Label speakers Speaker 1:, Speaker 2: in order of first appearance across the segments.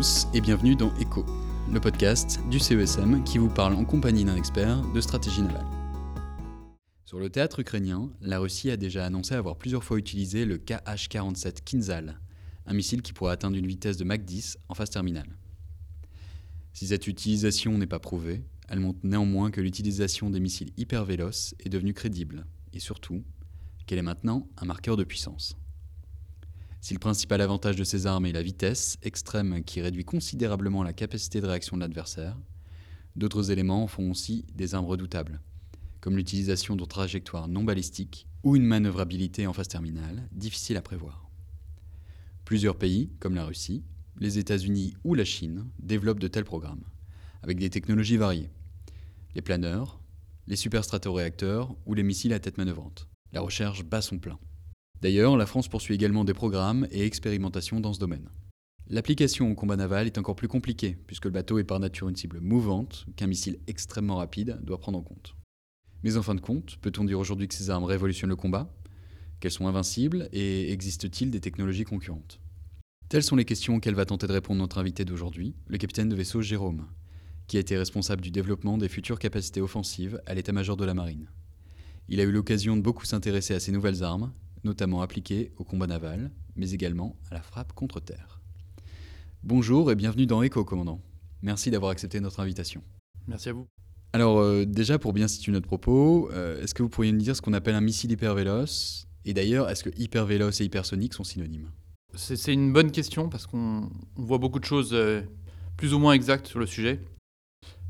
Speaker 1: tous et bienvenue dans ECHO, le podcast du CESM qui vous parle en compagnie d'un expert de stratégie navale. Sur le théâtre ukrainien, la Russie a déjà annoncé avoir plusieurs fois utilisé le KH-47 Kinzhal, un missile qui pourrait atteindre une vitesse de Mach 10 en phase terminale. Si cette utilisation n'est pas prouvée, elle montre néanmoins que l'utilisation des missiles hyper véloces est devenue crédible, et surtout qu'elle est maintenant un marqueur de puissance. Si le principal avantage de ces armes est la vitesse extrême qui réduit considérablement la capacité de réaction de l'adversaire, d'autres éléments font aussi des armes redoutables, comme l'utilisation de trajectoires non balistiques ou une manœuvrabilité en phase terminale difficile à prévoir. Plusieurs pays, comme la Russie, les États-Unis ou la Chine, développent de tels programmes, avec des technologies variées. Les planeurs, les superstratoréacteurs ou les missiles à tête manœuvrante. La recherche bat son plein. D'ailleurs, la France poursuit également des programmes et expérimentations dans ce domaine. L'application au combat naval est encore plus compliquée, puisque le bateau est par nature une cible mouvante qu'un missile extrêmement rapide doit prendre en compte. Mais en fin de compte, peut-on dire aujourd'hui que ces armes révolutionnent le combat? Qu'elles sont invincibles et existe-t-il des technologies concurrentes? Telles sont les questions auxquelles va tenter de répondre notre invité d'aujourd'hui, le capitaine de vaisseau Jérôme, qui a été responsable du développement des futures capacités offensives à l'état-major de la marine. Il a eu l'occasion de beaucoup s'intéresser à ces nouvelles armes notamment appliquée au combat naval, mais également à la frappe contre terre. Bonjour et bienvenue dans ECHO, commandant. Merci d'avoir accepté notre invitation.
Speaker 2: Merci à vous.
Speaker 1: Alors euh, déjà, pour bien situer notre propos, euh, est-ce que vous pourriez nous dire ce qu'on appelle un missile hypervéloce? Et d'ailleurs, est-ce que hypervéloce et hypersonique sont synonymes?
Speaker 2: C'est une bonne question parce qu'on voit beaucoup de choses euh, plus ou moins exactes sur le sujet.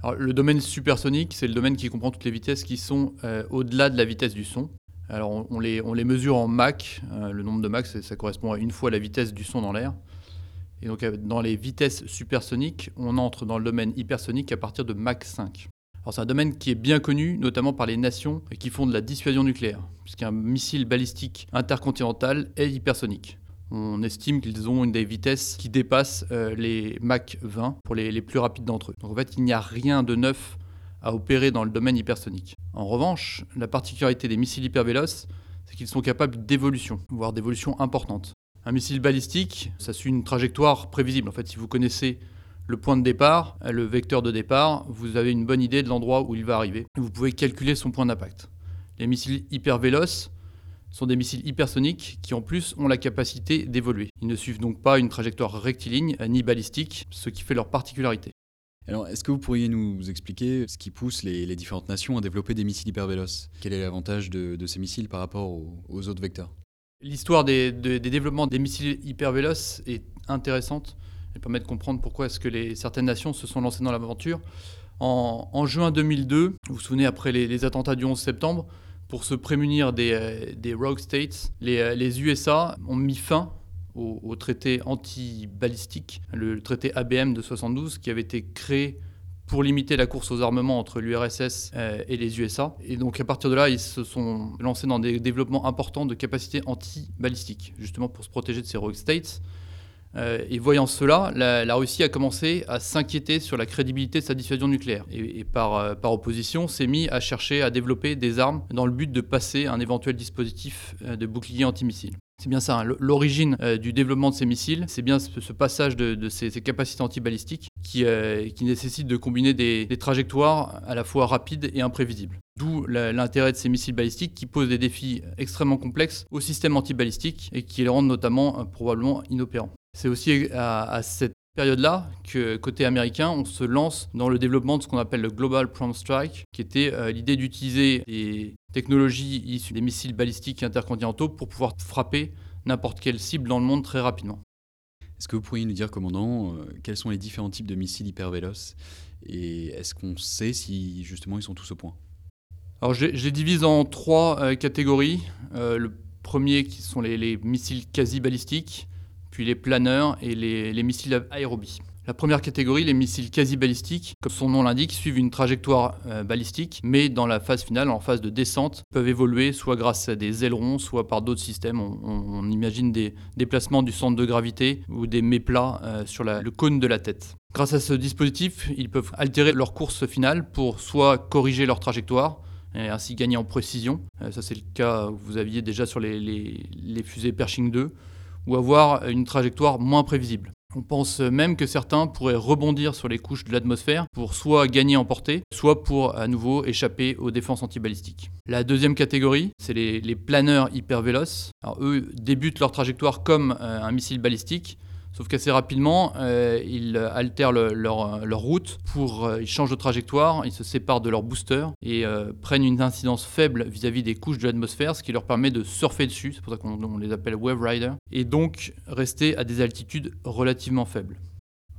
Speaker 2: Alors, le domaine supersonique, c'est le domaine qui comprend toutes les vitesses qui sont au-delà de la vitesse du son. Alors on, les, mesure en Mach. Euh, le nombre de Mach, ça correspond à une fois la vitesse du son dans l'air. Et donc euh, dans les vitesses supersoniques, on entre dans le domaine hypersonique à partir de Mach 5. Alors c'est un domaine qui est bien connu, notamment par les nations qui font de la dissuasion nucléaire, puisqu'un missile balistique intercontinental est hypersonique. On estime qu'ils ont une des vitesses qui dépassent euh, les Mach 20 pour les, les plus rapides d'entre eux. Donc en fait, il n'y a rien de neuf à opérer dans le domaine hypersonique. En revanche, la particularité des missiles hypervéloces, c'est qu'ils sont capables d'évolution, voire d'évolution importante. Un missile balistique, ça suit une trajectoire prévisible. En fait, si vous connaissez le point de départ, le vecteur de départ, vous avez une bonne idée de l'endroit où il va arriver. Vous pouvez calculer son point d'impact. Les missiles hypervéloces sont des missiles hypersoniques qui en plus ont la capacité d'évoluer. Ils ne suivent donc pas une trajectoire rectiligne ni balistique, ce qui fait leur particularité.
Speaker 1: Alors, est-ce que vous pourriez nous expliquer ce qui pousse les, différentes nations à développer des missiles hypervéloces? Quel est l'avantage de, ces missiles par rapport aux, autres vecteurs?
Speaker 2: L'histoire des, développements des missiles hypervéloces est intéressante. Elle permet de comprendre pourquoi est-ce que certaines nations se sont lancées dans l'aventure. En, juin 2002, vous vous souvenez, après les, attentats du 11 septembre, pour se prémunir des, euh, rogue states, les, les USA ont mis fin au, traité anti-balistique, le traité ABM de 72, qui avait été créé pour limiter la course aux armements entre l'URSS euh, et les USA. Et donc à partir de là, ils se sont lancés dans des développements importants de capacités anti-balistiques, justement pour se protéger de ces rogue states. Euh, et voyant cela, la, Russie a commencé à s'inquiéter sur la crédibilité de sa dissuasion nucléaire. Et, par, euh, par, opposition, s'est mis à chercher à développer des armes dans le but de passer un éventuel dispositif de bouclier antimissile. C'est bien ça, hein. l'origine euh, du développement de ces missiles, c'est bien ce, passage de, ces, capacités antibalistiques qui, euh, nécessite de combiner des, trajectoires à la fois rapides et imprévisibles. D'où l'intérêt de ces missiles balistiques qui posent des défis extrêmement complexes au système antibalistique et qui les rendent notamment euh, probablement inopérants. C'est aussi à, cette période-là que côté américain, on se lance dans le développement de ce qu'on appelle le Global Prompt Strike, qui était l'idée d'utiliser des technologies issues des missiles balistiques intercontinentaux pour pouvoir frapper n'importe quelle cible dans le monde très rapidement.
Speaker 1: Est-ce que vous pourriez nous dire, commandant, euh, quels sont les différents types de missiles hypervéloces et est-ce qu'on sait si justement ils sont tous au point?
Speaker 2: Alors je, les divise en trois euh, catégories. Euh, le premier qui sont les, missiles quasi balistiques, puis les planeurs et les, les missiles aérobies. La première catégorie, les missiles quasi-balistiques, comme son nom l'indique, suivent une trajectoire euh, balistique, mais dans la phase finale, en phase de descente, peuvent évoluer soit grâce à des ailerons, soit par d'autres systèmes. On, imagine des déplacements du centre de gravité ou des méplats euh, sur le cône de la tête. Grâce à ce dispositif, ils peuvent altérer leur course finale pour soit corriger leur trajectoire, et ainsi gagner en précision. Euh, ça, c'est le cas que vous aviez déjà sur les, les fusées Pershing 2, ou avoir une trajectoire moins prévisible. On pense même que certains pourraient rebondir sur les couches de l'atmosphère pour soit gagner en portée, soit pour à nouveau échapper aux défenses antibalistiques. La deuxième catégorie, c'est les, planeurs hypervéloces. Alors eux débutent leur trajectoire comme euh, un missile balistique, Sauf qu'assez rapidement, euh, ils altèrent leur, route, pour, euh, ils changent de trajectoire, ils se séparent de leur booster et euh, prennent une incidence faible vis-à-vis des couches de l'atmosphère, ce qui leur permet de surfer dessus, c'est pour ça qu'on les appelle Wave Rider, et donc rester à des altitudes relativement faibles.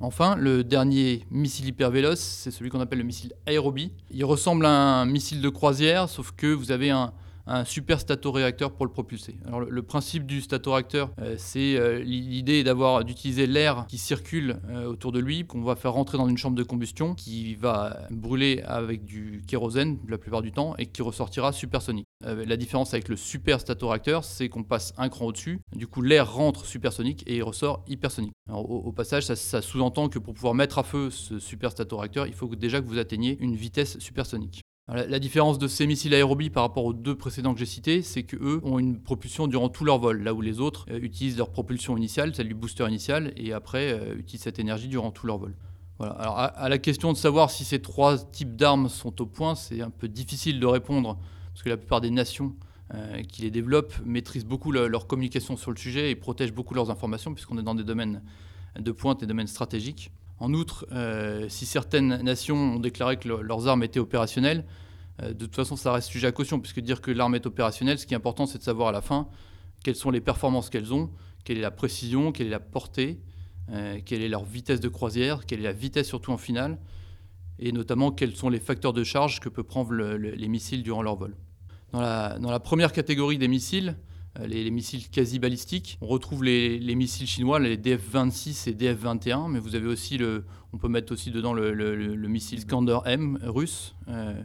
Speaker 2: Enfin, le dernier missile hyper véloce, c'est celui qu'on appelle le missile Aerobie. Il ressemble à un missile de croisière, sauf que vous avez un, un super statoréacteur pour le propulser. Alors le, principe du statoréacteur, euh, c'est euh, l'idée d'avoir d'utiliser l'air qui circule euh, autour de lui, qu'on va faire rentrer dans une chambre de combustion, qui va brûler avec du kérosène la plupart du temps et qui ressortira supersonique. la différence avec le super statoréacteur, c'est qu'on passe un cran au-dessus, du coup l'air rentre supersonique et il ressort hypersonique. Au, passage, ça, ça sous-entend que pour pouvoir mettre à feu ce super statoréacteur, il faut déjà que vous atteigniez une vitesse supersonique. La différence de ces missiles aérobie par rapport aux deux précédents que j'ai cités, c'est qu'eux ont une propulsion durant tout leur vol, là où les autres euh, utilisent leur propulsion initiale, celle du booster initial, et après euh, utilisent cette énergie durant tout leur vol. Alors à, la question de savoir si ces trois types d'armes sont au point, c'est un peu difficile de répondre, parce que la plupart des nations euh, qui les développent maîtrisent beaucoup leur communication sur le sujet et protègent beaucoup leurs informations, puisqu'on est dans des domaines de pointe, des domaines stratégiques. En outre, euh, si certaines nations ont déclaré que leurs armes étaient opérationnelles, euh, de toute façon, ça reste sujet à caution, puisque dire que l'arme est opérationnelle, ce qui est important, c'est de savoir à la fin quelles sont les performances qu'elles ont, quelle est la précision, quelle est la portée, euh, quelle est leur vitesse de croisière, quelle est la vitesse surtout en finale, et notamment quels sont les facteurs de charge que peuvent prendre les missiles durant leur vol. Dans la, dans la première catégorie des missiles, euh, les, missiles quasi balistiques. On retrouve les, missiles chinois, les DF-26 et DF-21, mais vous avez aussi le, on peut mettre aussi dedans le, missile Skander M russe euh,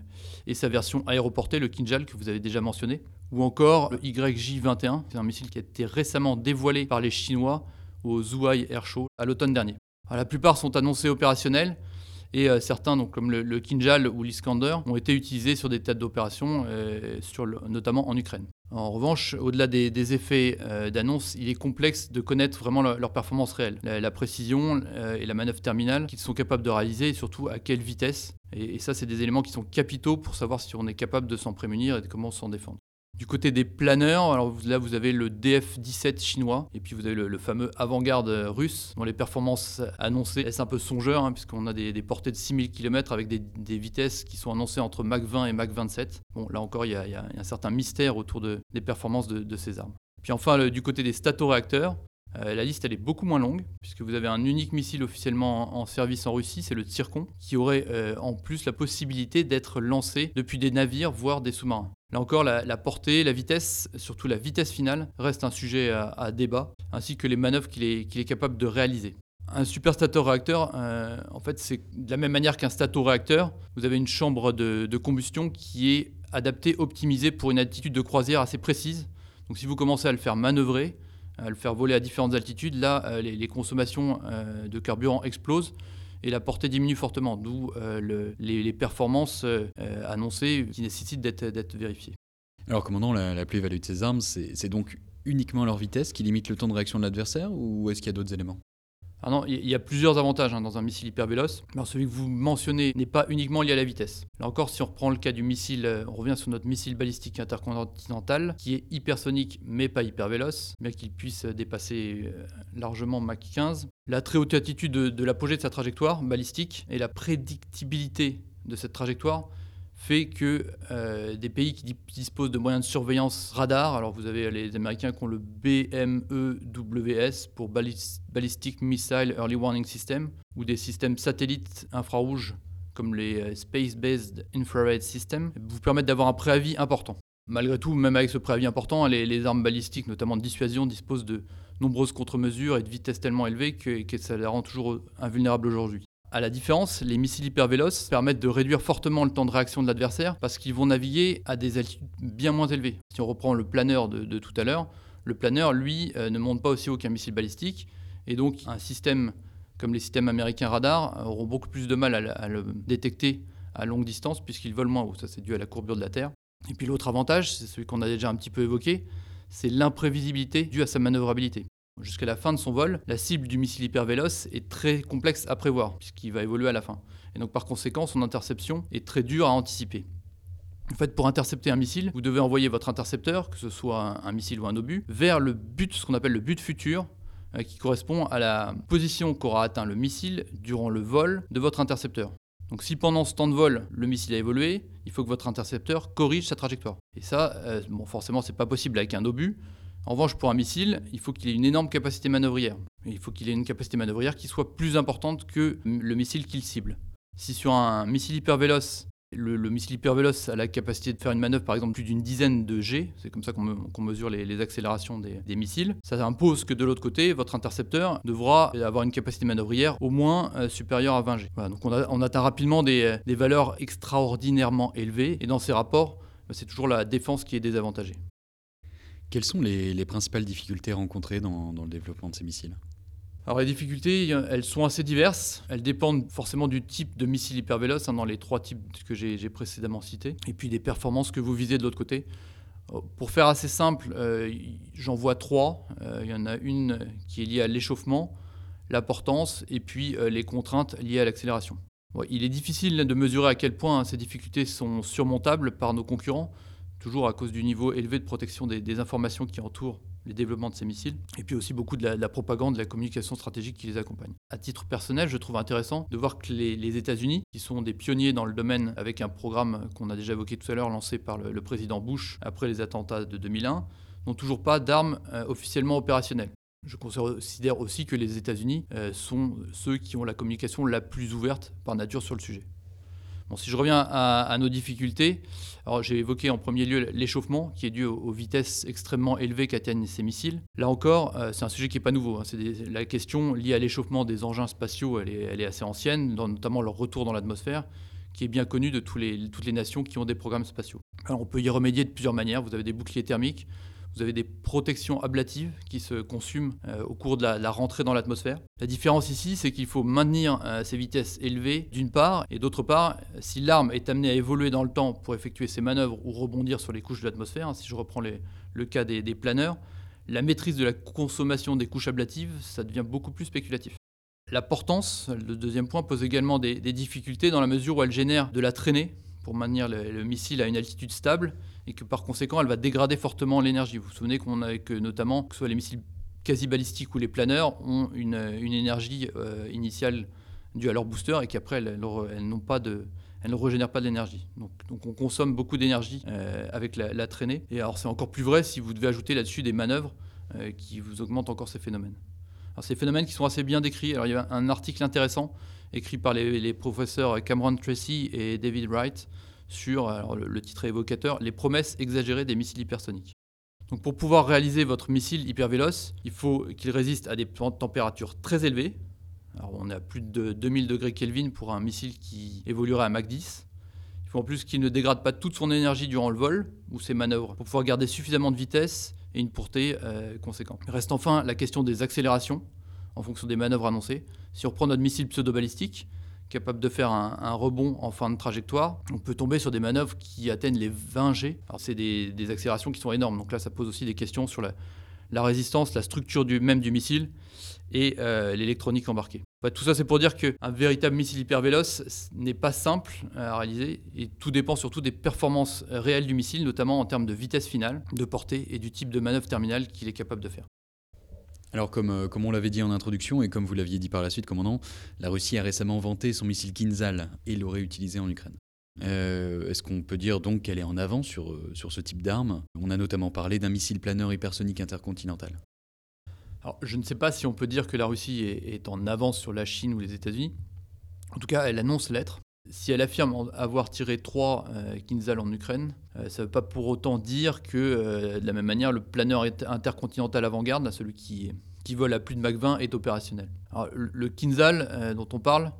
Speaker 2: et sa version aéroportée, le Kinjal que vous avez déjà mentionné, ou encore le YJ-21, c'est un missile qui a été récemment dévoilé par les Chinois au Zhuhai Air Show à l'automne dernier. la plupart sont annoncés opérationnels. Et euh, certains, comme le, Kinjal ou l'Iskander, ont été utilisés sur des têtes d'opération, notamment en Ukraine. En revanche, au-delà des, effets euh, d'annonce, il est complexe de connaître vraiment leur, performance réelle, la, précision euh, et la manœuvre terminale qu'ils sont capables de réaliser et surtout à quelle vitesse. et ça, c'est des éléments qui sont capitaux pour savoir si on est capable de s'en prémunir et de comment s'en défendre. Du côté des planeurs, alors là vous avez le DF-17 chinois et puis vous avez le, fameux avant-garde russe dont les performances annoncées laissent un peu songeur hein, puisqu'on a des, portées de 6000 km avec des, vitesses qui sont annoncées entre Mach 20 et Mach 27. Bon là encore il y, a, un certain mystère autour des performances de, ces armes. Puis enfin du côté des statoréacteurs, euh, la liste elle est beaucoup moins longue, puisque vous avez un unique missile officiellement en, service en Russie, c'est le Tsirkon, qui aurait euh, en plus la possibilité d'être lancé depuis des navires, voire des sous-marins. Là encore, la, portée, la vitesse, surtout la vitesse finale, reste un sujet à, débat, ainsi que les manœuvres qu'il est, capable de réaliser. Un super stato-réacteur, euh, en fait, c'est de la même manière qu'un stato-réacteur, vous avez une chambre de, de combustion qui est adaptée, optimisée pour une altitude de croisière assez précise. Donc si vous commencez à le faire manœuvrer, à le faire voler à différentes altitudes, là, euh, les, consommations euh, de carburant explosent et la portée diminue fortement, d'où euh, les, performances annoncées qui nécessitent d'être vérifiées.
Speaker 1: Alors, commandant, la, la plus-value de ces armes, c'est donc uniquement leur vitesse qui limite le temps de réaction de l'adversaire ou est-ce qu'il y a d'autres éléments?
Speaker 2: Ah non, il y a plusieurs avantages hein, dans un missile hyper véloce. Alors celui que vous mentionnez n'est pas uniquement lié à la vitesse. Là encore, si on reprend le cas du missile, euh, on revient sur notre missile balistique intercontinental, qui est hypersonique mais pas hyper véloce, bien qu'il puisse dépasser euh, largement Mach 15. La très haute altitude de l'apogée de sa trajectoire balistique et la prédictibilité de cette trajectoire fait que euh, des pays qui disposent de moyens de surveillance radar, alors vous avez les Américains qui ont le BMEWS pour Ballistic Missile Early Warning System, ou des systèmes satellites infrarouges comme les euh, Space Based Infrared Systems, vous permettent d'avoir un préavis important. Malgré tout, même avec ce préavis important, les, armes balistiques, notamment de dissuasion, disposent de nombreuses contre-mesures et de vitesses tellement élevées que, ça les rend toujours invulnérables aujourd'hui. À la différence, les missiles hypervéloces permettent de réduire fortement le temps de réaction de l'adversaire parce qu'ils vont naviguer à des altitudes bien moins élevées. Si on reprend le planeur de, tout à l'heure, le planeur, lui, euh, ne monte pas aussi haut qu'un missile balistique. Et donc, un système comme les systèmes américains radar auront beaucoup plus de mal à, le détecter à longue distance puisqu'ils volent moins haut. Ça, c'est dû à la courbure de la Terre. Et puis l'autre avantage, c'est celui qu'on a déjà un petit peu évoqué, c'est l'imprévisibilité due à sa manœuvrabilité. Jusqu'à la fin de son vol, la cible du missile hypervéloce est très complexe à prévoir, puisqu'il va évoluer à la fin. Et donc par conséquent, son interception est très dure à anticiper. En fait, pour intercepter un missile, vous devez envoyer votre intercepteur, que ce soit un, missile ou un obus, vers le but, ce qu'on appelle le but futur, euh, qui correspond à la position qu'aura atteint le missile durant le vol de votre intercepteur. Donc si pendant ce temps de vol, le missile a évolué, il faut que votre intercepteur corrige sa trajectoire. Et ça, euh, bon, forcément, c'est pas possible avec un obus. En revanche, pour un missile, il faut qu'il ait une énorme capacité manœuvrière. il faut qu'il ait une capacité manœuvrière qui soit plus importante que le missile qu'il cible. Si sur un missile hyper le, missile hypervéloce a la capacité de faire une manœuvre, par exemple, plus d'une dizaine de G. C'est comme ça qu'on mesure les, accélérations des, missiles. Ça impose que de l'autre côté, votre intercepteur devra avoir une capacité manœuvrière au moins euh, supérieure à 20 G. donc on, atteint rapidement des, valeurs extraordinairement élevées. Et dans ces rapports, bah, c'est toujours la défense qui est désavantagée.
Speaker 1: Quelles sont les, principales difficultés rencontrées dans le développement de ces missiles?
Speaker 2: Alors les difficultés, elles sont assez diverses. Elles dépendent forcément du type de missile hypervéloce, hein, dans les trois types que j'ai précédemment cités, et puis des performances que vous visez de l'autre côté. Euh, pour faire assez simple, euh, j'en vois trois. Euh, il y en a une qui est liée à l'échauffement, la portance et puis les contraintes liées à l'accélération. il est difficile de mesurer à quel point ces difficultés sont surmontables par nos concurrents, toujours à cause du niveau élevé de protection des informations qui entourent les développements de ces missiles, et puis aussi beaucoup de la, propagande, de la communication stratégique qui les accompagne. À titre personnel, je trouve intéressant de voir que les, États-Unis, qui sont des pionniers dans le domaine avec un programme qu'on a déjà évoqué tout à l'heure, lancé par le, président Bush après les attentats de 2001, n'ont toujours pas d'armes euh, officiellement opérationnelles. Je considère aussi que les États-Unis euh, sont ceux qui ont la communication la plus ouverte par nature sur le sujet si je reviens à, nos difficultés, j'ai évoqué en premier lieu l'échauffement qui est dû aux, vitesses extrêmement élevées qu'atteignent ces missiles. Là encore, euh, c'est un sujet qui n'est pas nouveau. Hein. C'est la question liée à l'échauffement des engins spatiaux, elle est, assez ancienne, notamment leur retour dans l'atmosphère qui est bien connue de toutes les nations qui ont des programmes spatiaux. Alors on peut y remédier de plusieurs manières. Vous avez des boucliers thermiques, vous avez des protections ablatives qui se consument euh, au cours de la, rentrée dans l'atmosphère. La différence ici, c'est qu'il faut maintenir euh, ces vitesses élevées d'une part, et d'autre part, si l'arme est amenée à évoluer dans le temps pour effectuer ses manœuvres ou rebondir sur les couches de l'atmosphère, hein, si je reprends le cas des, planeurs, la maîtrise de la consommation des couches ablatives, ça devient beaucoup plus spéculatif. La portance, le deuxième point, pose également des, difficultés dans la mesure où elle génère de la traînée pour maintenir le missile à une altitude stable et que par conséquent, elle va dégrader fortement l'énergie. Vous vous souvenez qu'on a que notamment, que ce soit les missiles quasi balistiques ou les planeurs, ont une, énergie euh, initiale due à leur booster et qu'après, elles, n'ont pas de, elles ne régénèrent pas de l'énergie. Donc, donc, on consomme beaucoup d'énergie euh, avec la, traînée. Et alors c'est encore plus vrai si vous devez ajouter là-dessus des manœuvres euh, qui vous augmentent encore ces phénomènes. Alors ces phénomènes qui sont assez bien décrits. Alors il y a un article intéressant écrit par les, les professeurs Cameron Tracy et David Wright sur, le, titre est évocateur, les promesses exagérées des missiles hypersoniques. Donc pour pouvoir réaliser votre missile hypervéloce, il faut qu'il résiste à des températures très élevées. Alors on est à plus de 2000 degrés Kelvin pour un missile qui évoluerait à Mach 10. Il faut en plus qu'il ne dégrade pas toute son énergie durant le vol ou ses manœuvres pour pouvoir garder suffisamment de vitesse et une portée euh, conséquente. Reste enfin la question des accélérations en fonction des manœuvres annoncées. Si on reprend notre missile pseudo-balistique, capable de faire un, rebond en fin de trajectoire, on peut tomber sur des manœuvres qui atteignent les 20 G. Alors c'est des, accélérations qui sont énormes, donc là ça pose aussi des questions sur la, résistance, la structure même du missile et euh, l'électronique embarquée. Bah, tout ça c'est pour dire qu'un véritable missile hypervéloce n'est pas simple à réaliser et tout dépend surtout des performances réelles du missile, notamment en termes de vitesse finale, de portée et du type de manœuvre terminale qu'il est capable de faire.
Speaker 1: Alors, comme, euh, comme on l'avait dit en introduction et comme vous l'aviez dit par la suite, commandant, la Russie a récemment vanté son missile Kinzhal et l'aurait utilisé en Ukraine. Euh, est-ce qu'on peut dire donc qu'elle est en avant sur, euh, sur ce type d'arme? On a notamment parlé d'un missile planeur hypersonique intercontinental.
Speaker 2: Alors, je ne sais pas si on peut dire que la Russie est, en avance sur la Chine ou les États-Unis. En tout cas, elle annonce l'être. Si elle affirme avoir tiré trois Kinzhal en Ukraine, ça ne veut pas pour autant dire que, de la même manière, le planeur intercontinental avant-garde, celui qui vole à plus de Mach 20 est opérationnel. le Kinzhal euh, dont on parle,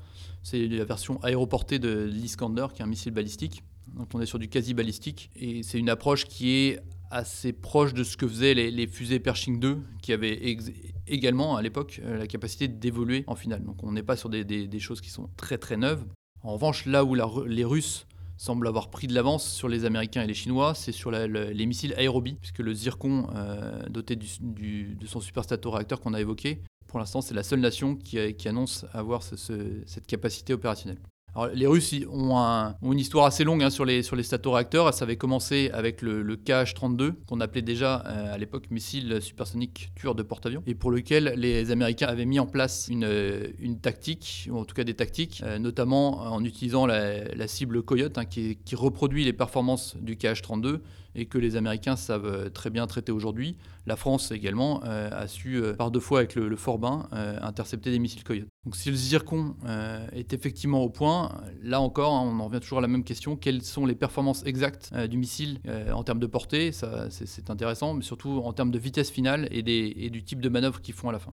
Speaker 2: c'est la version aéroportée de l'Iskander, qui est un missile balistique. Donc on est sur du quasi-balistique. Et c'est une approche qui est assez proche de ce que faisaient les, fusées Pershing 2, qui avaient également à l'époque euh, la capacité d'évoluer en finale. Donc on n'est pas sur des, choses qui sont très très neuves. En revanche, là où les Russes semble avoir pris de l'avance sur les Américains et les Chinois, c'est sur les missiles aérobie, puisque le Zircon, doté de son superstato réacteur qu'on a évoqué, pour l'instant, c'est la seule nation qui, annonce avoir cette capacité opérationnelle les Russes ont, une histoire assez longue hein, sur les, sur les statoréacteurs. Ça avait commencé avec le, KH-32, qu'on appelait déjà euh, à l'époque missile supersonique tueur de porte-avions, et pour lequel les Américains avaient mis en place une, une tactique, ou en tout cas des tactiques, euh, notamment en utilisant la, cible Coyote, hein, qui reproduit les performances du KH-32 et que les Américains savent euh, très bien traiter aujourd'hui. La France également a su, par deux fois avec le, le Forbin, intercepter des missiles Coyote. Donc si le Zircon est effectivement au point, là encore, hein, on en revient toujours à la même question. Quelles sont les performances exactes euh, du missile euh, en termes de portée? Ça, c'est intéressant, mais surtout en termes de vitesse finale et, du type de manœuvre qu'ils font à la fin.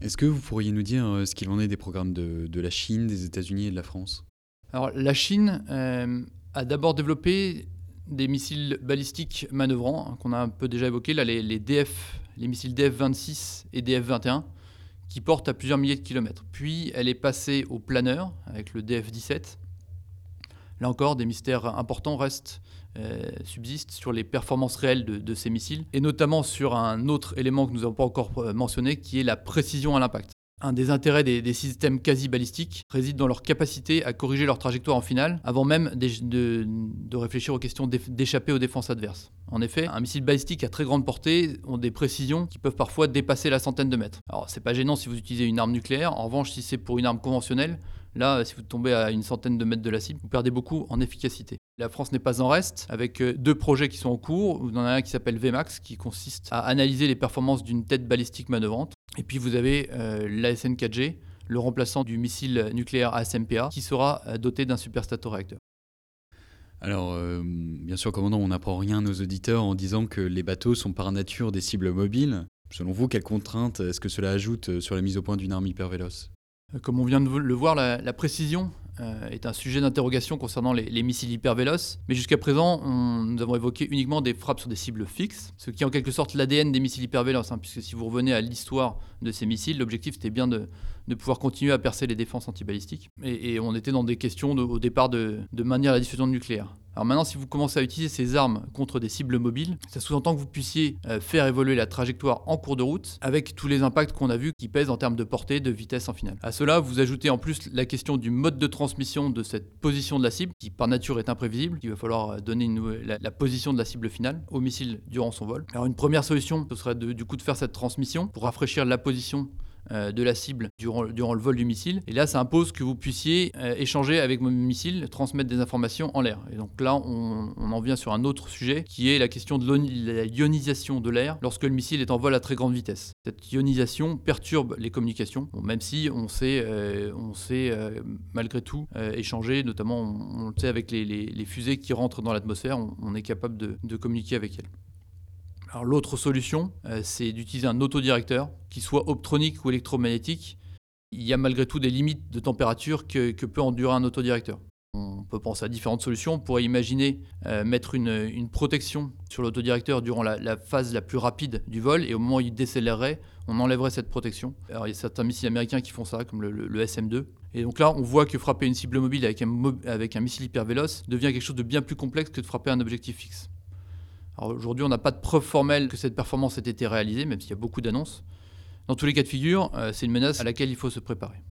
Speaker 1: Est-ce que vous pourriez nous dire euh, ce qu'il en est des programmes de, la Chine, des États-Unis et de la France?
Speaker 2: Alors, la Chine a d'abord développé des missiles balistiques manœuvrants hein, qu'on a un peu déjà évoqués, les, DF, les missiles DF-26 et DF-21 qui porte à plusieurs milliers de kilomètres. Puis elle est passée au planeur avec le DF-17. Là encore, des mystères importants restent, euh, subsistent sur les performances réelles de, ces missiles, et notamment sur un autre élément que nous n'avons pas encore euh, mentionné, qui est la précision à l'impact. Un des intérêts des, systèmes quasi-balistiques réside dans leur capacité à corriger leur trajectoire en finale avant même de, de réfléchir aux questions d'échapper aux défenses adverses. En effet, un missile balistique à très grande portée ont des précisions qui peuvent parfois dépasser la centaine de mètres. Alors c'est pas gênant si vous utilisez une arme nucléaire, en revanche si c'est pour une arme conventionnelle, Là, si vous tombez à une centaine de mètres de la cible, vous perdez beaucoup en efficacité. La France n'est pas en reste, avec euh, deux projets qui sont en cours. Vous en avez un qui s'appelle VMAX, qui consiste à analyser les performances d'une tête balistique manœuvrante. Et puis vous avez euh, l'ASN-4G, le remplaçant du missile nucléaire ASMPA, qui sera euh, doté d'un superstato-réacteur.
Speaker 1: Alors, bien sûr, commandant, on n'apprend rien à nos auditeurs en disant que les bateaux sont par nature des cibles mobiles. Selon vous, quelles contraintes est-ce que cela ajoute sur la mise au point d'une arme hyper véloce
Speaker 2: comme on vient de le voir, la, précision euh, est un sujet d'interrogation concernant les, missiles hyper véloces. Mais jusqu'à présent, nous avons évoqué uniquement des frappes sur des cibles fixes, ce qui est en quelque sorte l'ADN des missiles hyper véloces. Hein, puisque si vous revenez à l'histoire de ces missiles, l'objectif c'était bien de, pouvoir continuer à percer les défenses antibalistiques. Et, on était dans des questions au départ de, de maintenir la diffusion nucléaire. Alors maintenant, si vous commencez à utiliser ces armes contre des cibles mobiles, ça sous-entend que vous puissiez euh, faire évoluer la trajectoire en cours de route avec tous les impacts qu'on a vus qui pèsent en termes de portée, de vitesse en finale. À cela, vous ajoutez en plus la question du mode de transmission de cette position de la cible, qui par nature est imprévisible. Il va falloir euh, donner la, position de la cible finale au missile durant son vol. Alors une première solution, ce serait de faire cette transmission pour rafraîchir la position de la cible durant, le vol du missile. Et là, ça impose que vous puissiez euh, échanger avec mon missile, transmettre des informations en l'air. Et donc là, on, en vient sur un autre sujet qui est la question de l'ionisation de l'air lorsque le missile est en vol à très grande vitesse. Cette ionisation perturbe les communications, même si on sait, euh, on sait malgré tout échanger, notamment on, le sait avec les, fusées qui rentrent dans l'atmosphère, on, est capable de communiquer avec elles. L'autre solution, euh, c'est d'utiliser un autodirecteur, qui soit optronique ou électromagnétique. Il y a malgré tout des limites de température que, peut endurer un autodirecteur. On peut penser à différentes solutions. On pourrait imaginer euh, mettre une, protection sur l'autodirecteur durant la, phase la plus rapide du vol et au moment où il décélérerait, on enlèverait cette protection. Il y a certains missiles américains qui font ça, comme le, SM-2. Et donc là, on voit que frapper une cible mobile avec un, avec un missile hyper véloce devient quelque chose de bien plus complexe que de frapper un objectif fixe. Aujourd'hui, on n'a pas de preuve formelle que cette performance ait été réalisée, même s'il y a beaucoup d'annonces. Dans tous les cas de figure, euh, c'est une menace à laquelle il faut se préparer.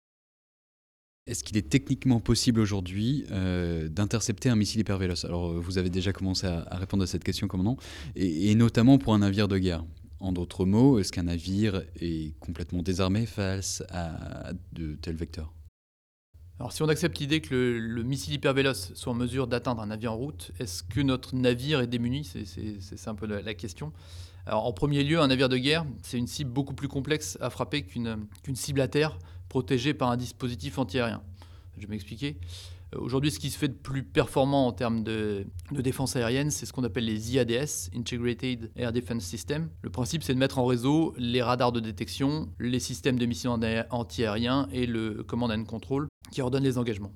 Speaker 1: Est-ce qu'il est techniquement possible aujourd'hui euh, d'intercepter un missile hypervéloce? Alors, vous avez déjà commencé à, répondre à cette question, commandant, et notamment pour un navire de guerre. En d'autres mots, est-ce qu'un navire est complètement désarmé face à de tels vecteurs?
Speaker 2: Alors si on accepte l'idée que le, missile hypervéloce soit en mesure d'atteindre un navire en route, est-ce que notre navire est démuni? C'est un peu la, question. Alors en premier lieu, un navire de guerre, c'est une cible beaucoup plus complexe à frapper qu'une cible à terre protégée par un dispositif antiaérien. Je vais m'expliquer. Euh, aujourd'hui, ce qui se fait de plus performant en termes de, défense aérienne, c'est ce qu'on appelle les IADS, Integrated Air Defense System. Le principe, c'est de mettre en réseau les radars de détection, les systèmes de mission anti-aériens et le command and control qui ordonnent les engagements.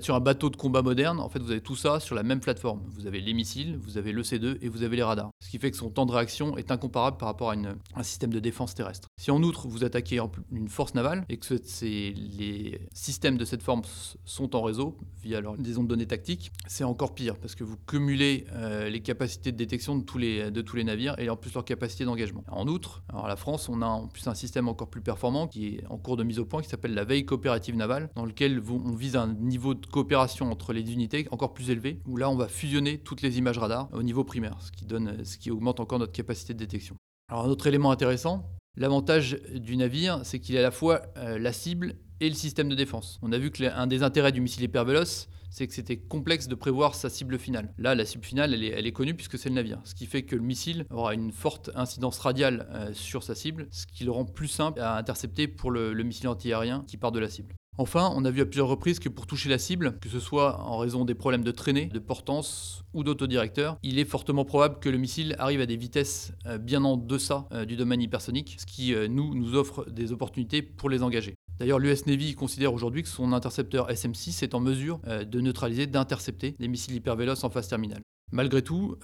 Speaker 2: Sur un bateau de combat moderne, en fait, vous avez tout ça sur la même plateforme. Vous avez les missiles, vous avez le C2 et vous avez les radars. Ce qui fait que son temps de réaction est incomparable par rapport à un système de défense terrestre. Si en outre vous attaquez une force navale et que les systèmes de cette forme sont en réseau via des ondes de données tactiques, c'est encore pire parce que vous cumulez euh, les capacités de détection de tous, les, de tous les navires et en plus leur capacité d'engagement. En outre, alors la France, on a en plus un système encore plus performant qui est en cours de mise au point qui s'appelle la veille coopérative navale, dans lequel on vise un niveau de coopération entre les unités encore plus élevé, où là on va fusionner toutes les images radar au niveau primaire, ce qui, donne, ce qui augmente encore notre capacité de détection. Alors un autre élément intéressant, l'avantage du navire, c'est qu'il est à la fois euh, la cible et le système de défense. On a vu que l'un des intérêts du missile hypervéloce, c'est que c'était complexe de prévoir sa cible finale. Là, la cible finale, elle est, elle est connue puisque c'est le navire, ce qui fait que le missile aura une forte incidence radiale euh, sur sa cible, ce qui le rend plus simple à intercepter pour le, le missile antiaérien qui part de la cible. Enfin, on a vu à plusieurs reprises que pour toucher la cible, que ce soit en raison des problèmes de traînée, de portance ou d'autodirecteur, il est fortement probable que le missile arrive à des vitesses euh, bien en deçà euh, du domaine hypersonique, ce qui euh, nous, offre des opportunités pour les engager. D'ailleurs, l'US Navy considère aujourd'hui que son intercepteur SM6 est en mesure de neutraliser, d'intercepter des missiles hypervéloces en phase terminale. Malgré tout,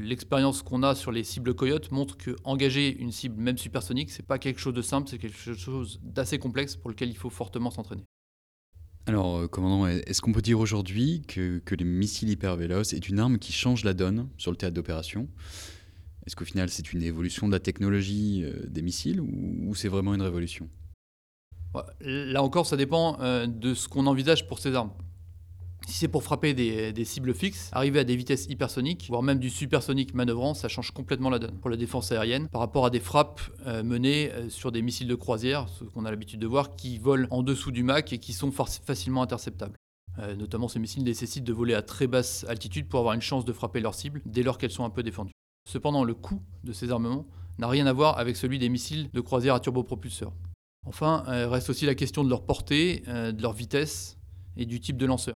Speaker 2: l'expérience qu'on a sur les cibles Coyote montre que engager une cible même supersonique, c'est pas quelque chose de simple, c'est quelque chose d'assez complexe pour lequel il faut fortement s'entraîner.
Speaker 1: Alors, euh, commandant, est-ce qu'on peut dire aujourd'hui que, les missiles hypervéloces est une arme qui change la donne sur le théâtre d'opération? Est-ce qu'au final, c'est une évolution de la technologie euh, des missiles ou c'est vraiment une révolution?
Speaker 2: Là encore, ça dépend euh, de ce qu'on envisage pour ces armes. Si c'est pour frapper des, cibles fixes, arriver à des vitesses hypersoniques, voire même du supersonique manœuvrant, ça change complètement la donne pour la défense aérienne par rapport à des frappes euh, menées euh, sur des missiles de croisière, ce qu'on a l'habitude de voir, qui volent en dessous du Mach et qui sont facilement interceptables. Euh, notamment, ces missiles nécessitent de voler à très basse altitude pour avoir une chance de frapper leurs cibles dès lors qu'elles sont un peu défendues. Cependant, le coût de ces armements n'a rien à voir avec celui des missiles de croisière à turbopropulseur. Enfin, reste aussi la question de leur portée, de leur vitesse et du type de lanceur.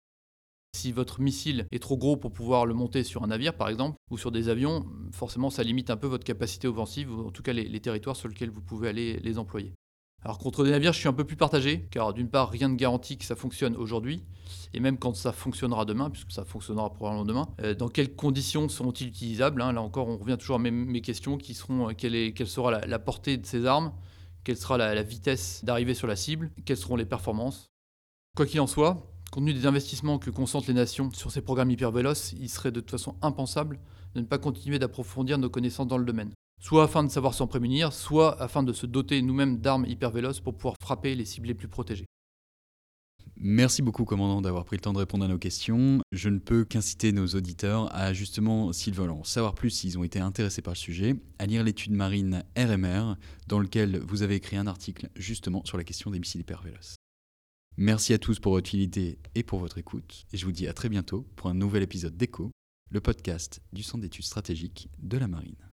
Speaker 2: Si votre missile est trop gros pour pouvoir le monter sur un navire, par exemple, ou sur des avions, forcément, ça limite un peu votre capacité offensive, ou en tout cas les, territoires sur lesquels vous pouvez aller les employer. Alors contre des navires, je suis un peu plus partagé, car d'une part, rien ne garantit que ça fonctionne aujourd'hui, et même quand ça fonctionnera demain, puisque ça fonctionnera probablement demain, euh, dans quelles conditions seront-ils utilisables hein? Là encore, on revient toujours à mes, questions, qui seront euh, quelle, sera la, portée de ces armes, quelle sera la vitesse d'arrivée sur la cible, quelles seront les performances? Quoi qu'il en soit, Compte tenu des investissements que consentent les nations sur ces programmes hypervéloces, il serait de toute façon impensable de ne pas continuer d'approfondir nos connaissances dans le domaine. Soit afin de savoir s'en prémunir, soit afin de se doter nous-mêmes d'armes hypervéloces pour pouvoir frapper les cibles les plus protégées.
Speaker 1: Merci beaucoup, commandant, d'avoir pris le temps de répondre à nos questions. Je ne peux qu'inciter nos auditeurs à justement, s'ils veulent en savoir plus, s'ils ont été intéressés par le sujet, à lire l'étude marine RMR, dans lequel vous avez écrit un article justement sur la question des missiles hypervéloces. Merci à tous pour votre fidélité et pour votre écoute, et je vous dis à très bientôt pour un nouvel épisode d'ECHO, le podcast du Centre d'études stratégiques de la Marine.